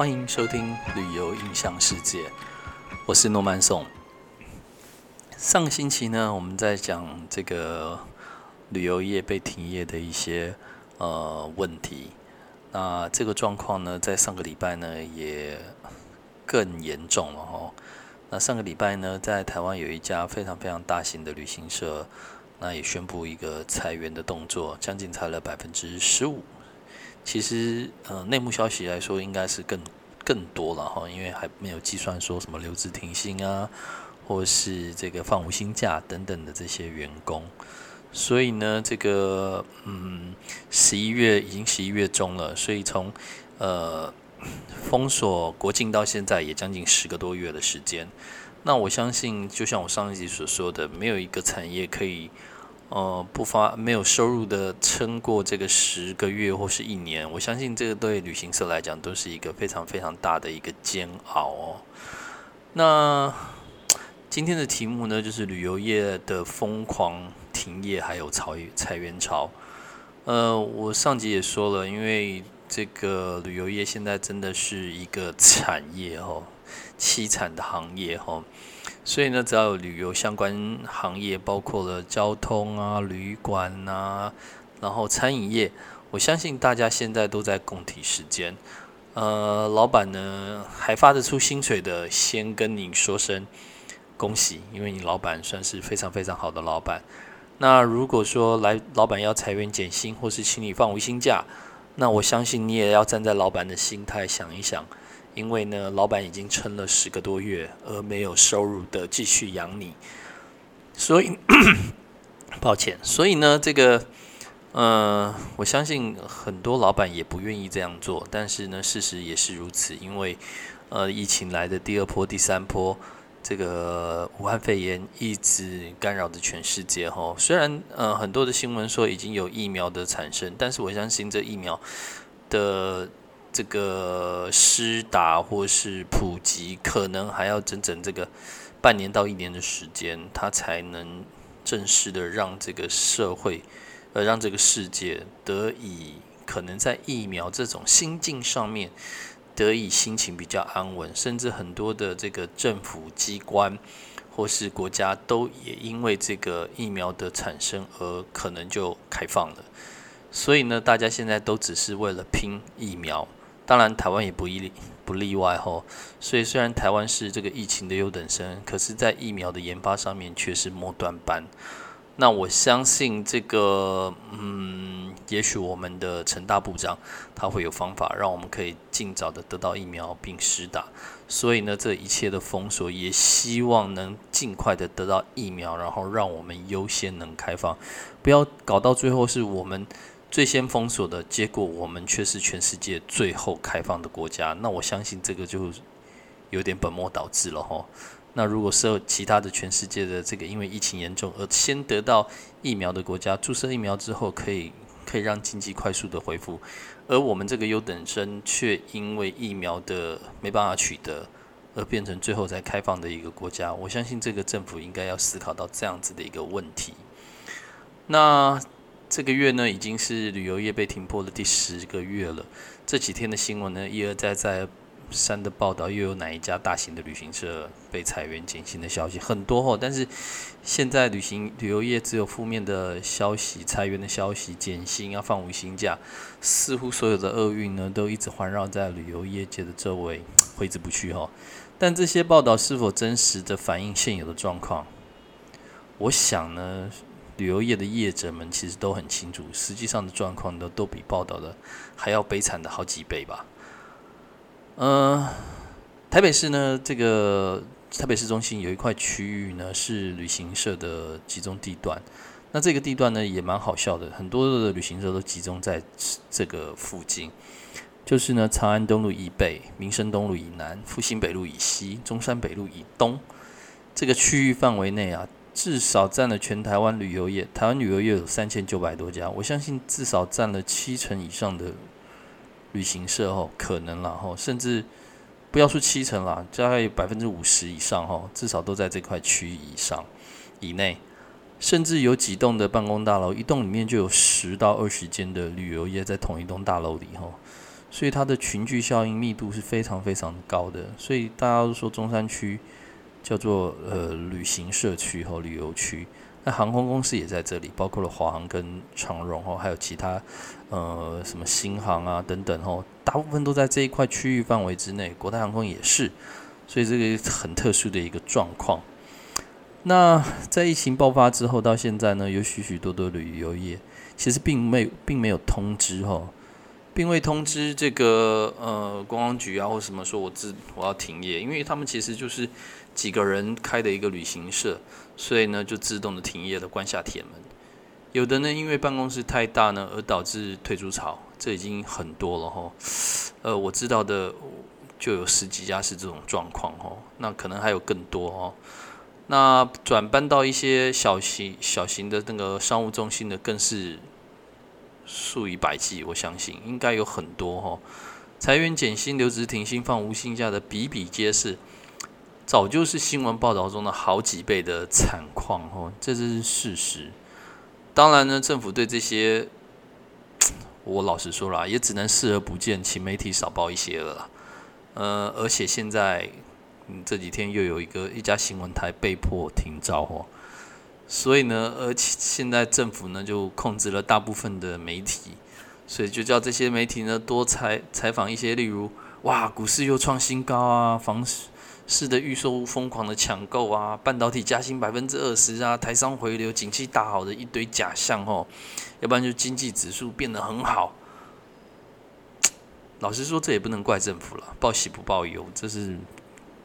欢迎收听《旅游印象世界》，我是诺曼颂。上个星期呢，我们在讲这个旅游业被停业的一些呃问题。那这个状况呢，在上个礼拜呢也更严重了哦。那上个礼拜呢，在台湾有一家非常非常大型的旅行社，那也宣布一个裁员的动作，将近裁了百分之十五。其实，呃，内幕消息来说，应该是更更多了哈，因为还没有计算说什么留职停薪啊，或是这个放无薪假等等的这些员工。所以呢，这个嗯，十一月已经十一月中了，所以从呃封锁国境到现在也将近十个多月的时间。那我相信，就像我上一集所说的，没有一个产业可以。呃，不发没有收入的撑过这个十个月或是一年，我相信这个对旅行社来讲都是一个非常非常大的一个煎熬哦。那今天的题目呢，就是旅游业的疯狂停业还有裁裁员潮。呃，我上集也说了，因为这个旅游业现在真的是一个产业哦，凄惨的行业哦。所以呢，只要有旅游相关行业，包括了交通啊、旅馆啊，然后餐饮业，我相信大家现在都在共体时间。呃，老板呢还发得出薪水的，先跟你说声恭喜，因为你老板算是非常非常好的老板。那如果说来老板要裁员减薪，或是请你放无薪假，那我相信你也要站在老板的心态想一想。因为呢，老板已经撑了十个多月，而没有收入的继续养你，所以 抱歉。所以呢，这个，呃，我相信很多老板也不愿意这样做，但是呢，事实也是如此。因为，呃，疫情来的第二波、第三波，这个武汉肺炎一直干扰着全世界。哈，虽然呃很多的新闻说已经有疫苗的产生，但是我相信这疫苗的。这个施打或是普及，可能还要整整这个半年到一年的时间，它才能正式的让这个社会，呃，让这个世界得以可能在疫苗这种心境上面得以心情比较安稳，甚至很多的这个政府机关或是国家都也因为这个疫苗的产生而可能就开放了。所以呢，大家现在都只是为了拼疫苗。当然，台湾也不例不例外吼。所以，虽然台湾是这个疫情的优等生，可是，在疫苗的研发上面却是末端班。那我相信这个，嗯，也许我们的陈大部长他会有方法，让我们可以尽早的得到疫苗并施打。所以呢，这一切的封锁也希望能尽快的得到疫苗，然后让我们优先能开放，不要搞到最后是我们。最先封锁的结果，我们却是全世界最后开放的国家。那我相信这个就有点本末倒置了哈。那如果是其他的全世界的这个因为疫情严重而先得到疫苗的国家，注射疫苗之后可以可以让经济快速的恢复，而我们这个优等生却因为疫苗的没办法取得，而变成最后才开放的一个国家。我相信这个政府应该要思考到这样子的一个问题。那。这个月呢，已经是旅游业被停播的第十个月了。这几天的新闻呢，一而再再三的报道，又有哪一家大型的旅行社被裁员减薪的消息很多哦。但是现在旅行旅游业只有负面的消息、裁员的消息、减薪要放无薪假，似乎所有的厄运呢，都一直环绕在旅游业界的周围，挥之不去哈。但这些报道是否真实的反映现有的状况？我想呢。旅游业的业者们其实都很清楚，实际上的状况呢，都比报道的还要悲惨的好几倍吧。嗯，台北市呢，这个台北市中心有一块区域呢，是旅行社的集中地段。那这个地段呢，也蛮好笑的，很多的旅行社都集中在这个附近，就是呢，长安东路以北、民生东路以南、复兴北路以西、中山北路以东这个区域范围内啊。至少占了全台湾旅游业，台湾旅游业有三千九百多家，我相信至少占了七成以上的旅行社哦，可能了哦，甚至不要说七成啦，大概百分之五十以上哈，至少都在这块区域以上以内，甚至有几栋的办公大楼，一栋里面就有十到二十间的旅游业在同一栋大楼里哈，所以它的群聚效应密度是非常非常高的。所以大家都说中山区叫做呃旅行社区和旅游区。那航空公司也在这里，包括了华航跟长荣哦，还有其他呃什么新航啊等等哦，大部分都在这一块区域范围之内。国泰航空也是，所以这个很特殊的一个状况。那在疫情爆发之后到现在呢，有许许多多旅游业其实并没并没有通知哈，并未通知这个呃观光局啊或什么说我自我要停业，因为他们其实就是几个人开的一个旅行社。所以呢，就自动的停业了，关下铁门。有的呢，因为办公室太大呢，而导致退出潮，这已经很多了哈。呃，我知道的就有十几家是这种状况哈，那可能还有更多哦。那转搬到一些小型小型的那个商务中心的，更是数以百计，我相信应该有很多哈。裁员减薪、留职停薪、放无薪假的比比皆是。早就是新闻报道中的好几倍的惨况哦，这是事实。当然呢，政府对这些，我老实说了，也只能视而不见，请媒体少报一些了。呃，而且现在，嗯，这几天又有一个一家新闻台被迫停招哦，所以呢，而且现在政府呢就控制了大部分的媒体，所以就叫这些媒体呢多采采访一些，例如，哇，股市又创新高啊，房市。的，预售疯狂的抢购啊，半导体加薪百分之二十啊，台商回流，景气大好的一堆假象哦，要不然就经济指数变得很好。老实说，这也不能怪政府了，报喜不报忧，这是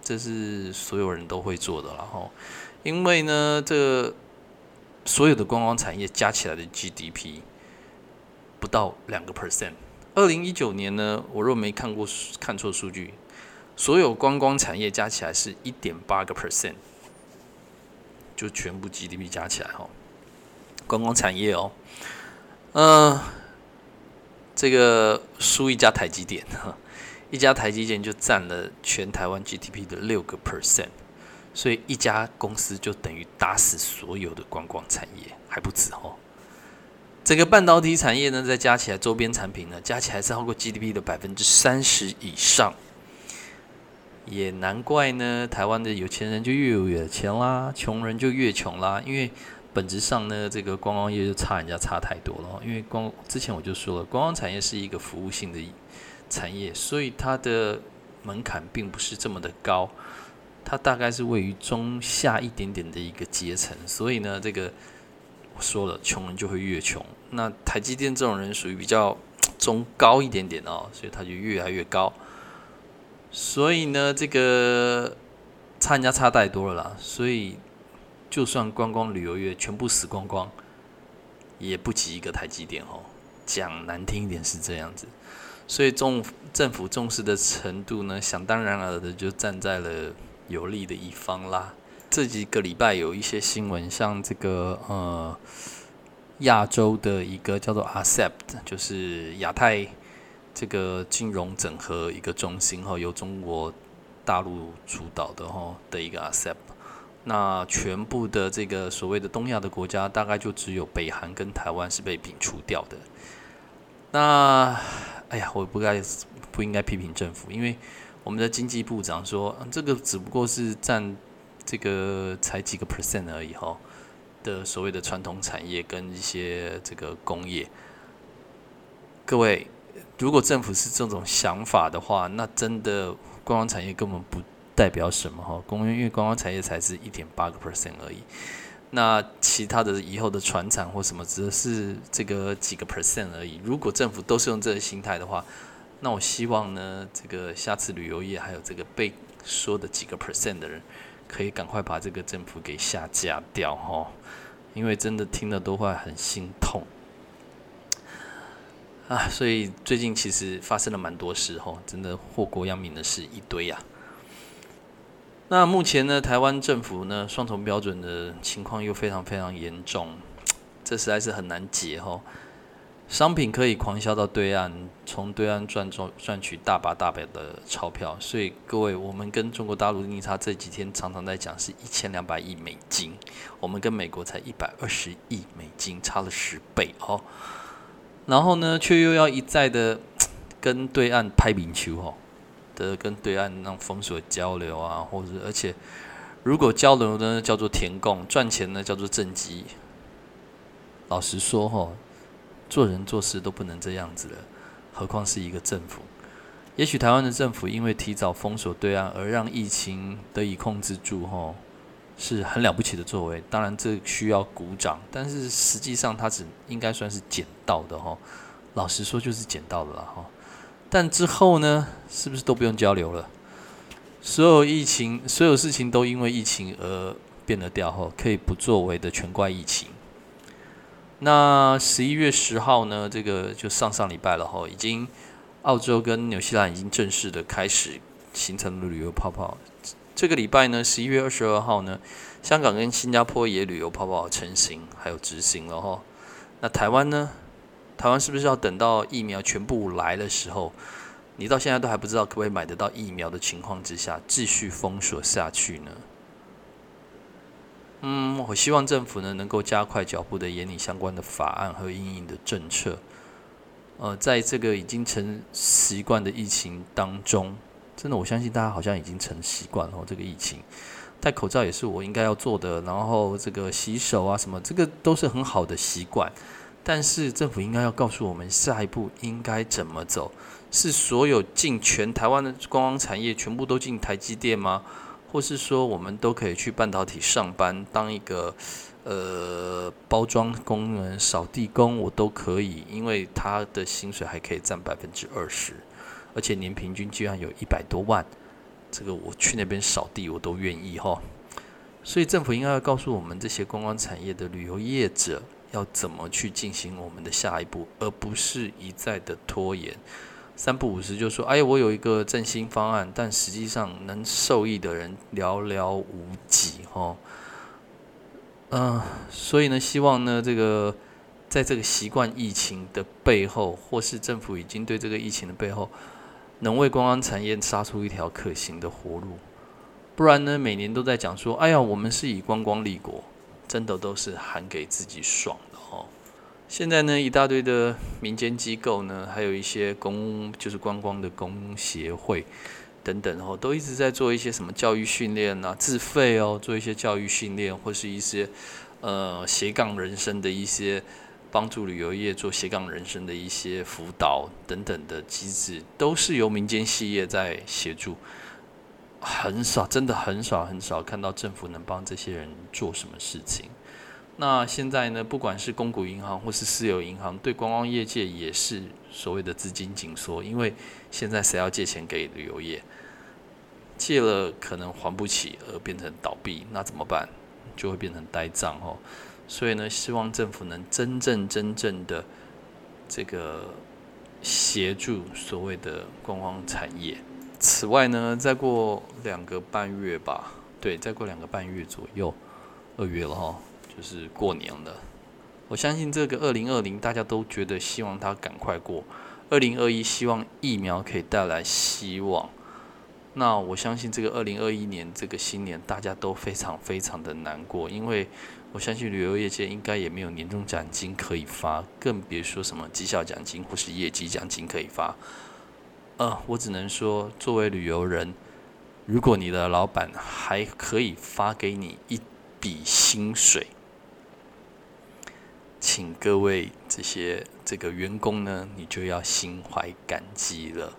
这是所有人都会做的了哈。因为呢，这所有的观光产业加起来的 GDP 不到两个 percent。二零一九年呢，我若没看过看错数据。所有观光产业加起来是一点八个 percent，就全部 GDP 加起来哈。观光产业哦，嗯，这个输一家台积电哈，一家台积电就占了全台湾 GDP 的六个 percent，所以一家公司就等于打死所有的观光产业还不止哦。整个半导体产业呢，再加起来周边产品呢，加起来超过 GDP 的百分之三十以上。也难怪呢，台湾的有钱人就越有有钱啦，穷人就越穷啦。因为本质上呢，这个观光业就差人家差太多了。因为光之前我就说了，观光产业是一个服务性的产业，所以它的门槛并不是这么的高，它大概是位于中下一点点的一个阶层。所以呢，这个我说了，穷人就会越穷。那台积电这种人属于比较中高一点点哦，所以它就越来越高。所以呢，这个差人家差太多了啦。所以，就算观光旅游业全部死光光，也不及一个台积电哦。讲难听一点是这样子。所以，重政府重视的程度呢，想当然尔的就站在了有利的一方啦。这几个礼拜有一些新闻，像这个呃，亚洲的一个叫做 ASEP，就是亚太。这个金融整合一个中心哈，由中国大陆主导的哈的一个 ASEP，那全部的这个所谓的东亚的国家，大概就只有北韩跟台湾是被摒除掉的。那哎呀，我不该不应该批评政府，因为我们的经济部长说，嗯这个只不过是占这个才几个 percent 而已哈的所谓的传统产业跟一些这个工业，各位。如果政府是这种想法的话，那真的观光产业根本不代表什么哈。公因为观光产业才是一点八个 percent 而已，那其他的以后的船产或什么只是这个几个 percent 而已。如果政府都是用这个心态的话，那我希望呢，这个下次旅游业还有这个被说的几个 percent 的人，可以赶快把这个政府给下架掉哈，因为真的听了都会很心痛。啊，所以最近其实发生了蛮多事吼，真的祸国殃民的事一堆呀。那目前呢，台湾政府呢双重标准的情况又非常非常严重，这实在是很难解吼。商品可以狂销到对岸，从对岸赚赚赚取大把大把的钞票。所以各位，我们跟中国大陆逆差这几天常常在讲是一千两百亿美金，我们跟美国才一百二十亿美金，差了十倍哦。然后呢，却又要一再的跟对岸拍饼球哦，的跟对岸让封锁交流啊，或者而且如果交流呢叫做填供，赚钱呢叫做政绩。老实说哦，做人做事都不能这样子了，何况是一个政府。也许台湾的政府因为提早封锁对岸，而让疫情得以控制住吼。是很了不起的作为，当然这需要鼓掌，但是实际上它只应该算是捡到的吼。老实说就是捡到的了吼。但之后呢，是不是都不用交流了？所有疫情，所有事情都因为疫情而变得掉吼，可以不作为的全怪疫情。那十一月十号呢？这个就上上礼拜了哈，已经澳洲跟纽西兰已经正式的开始形成了旅游泡泡。这个礼拜呢，十一月二十二号呢，香港跟新加坡也旅游泡泡成型，还有执行了哈。那台湾呢？台湾是不是要等到疫苗全部来的时候，你到现在都还不知道可不可以买得到疫苗的情况之下，继续封锁下去呢？嗯，我希望政府呢能够加快脚步的研拟相关的法案和应应的政策。呃，在这个已经成习惯的疫情当中。真的，我相信大家好像已经成习惯了这个疫情，戴口罩也是我应该要做的，然后这个洗手啊什么，这个都是很好的习惯。但是政府应该要告诉我们下一步应该怎么走？是所有进全台湾的观光产业全部都进台积电吗？或是说我们都可以去半导体上班，当一个呃包装工人、扫地工，我都可以，因为他的薪水还可以占百分之二十。而且年平均居然有一百多万，这个我去那边扫地我都愿意哈。所以政府应该要告诉我们这些观光产业的旅游业者要怎么去进行我们的下一步，而不是一再的拖延。三不五时就说：“哎，我有一个振兴方案。”但实际上能受益的人寥寥无几哦。嗯，所以呢，希望呢这个在这个习惯疫情的背后，或是政府已经对这个疫情的背后。能为观光产业杀出一条可行的活路，不然呢？每年都在讲说：“哎呀，我们是以观光立国，真的都是喊给自己爽。”现在呢，一大堆的民间机构呢，还有一些公就是观光的公协会等等哦，都一直在做一些什么教育训练啊，自费哦，做一些教育训练，或是一些呃斜杠人生的一些。帮助旅游业做斜杠人生的一些辅导等等的机制，都是由民间企业在协助，很少，真的很少很少看到政府能帮这些人做什么事情。那现在呢，不管是公股银行或是私有银行，对观光业界也是所谓的资金紧缩，因为现在谁要借钱给旅游业，借了可能还不起而变成倒闭，那怎么办？就会变成呆账哦。所以呢，希望政府能真正真正的这个协助所谓的观光产业。此外呢，再过两个半月吧，对，再过两个半月左右，二月了哈，就是过年了。我相信这个二零二零大家都觉得希望它赶快过，二零二一希望疫苗可以带来希望。那我相信这个二零二一年这个新年大家都非常非常的难过，因为。我相信旅游业界应该也没有年终奖金可以发，更别说什么绩效奖金或是业绩奖金可以发。呃，我只能说，作为旅游人，如果你的老板还可以发给你一笔薪水，请各位这些这个员工呢，你就要心怀感激了。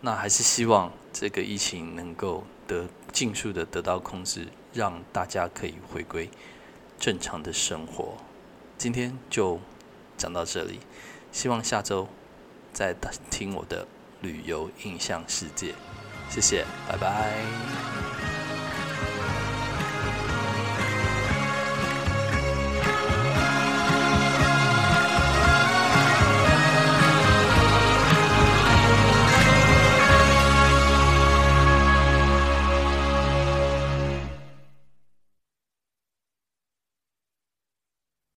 那还是希望这个疫情能够得尽速的得到控制。让大家可以回归正常的生活。今天就讲到这里，希望下周再听我的旅游印象世界。谢谢，拜拜。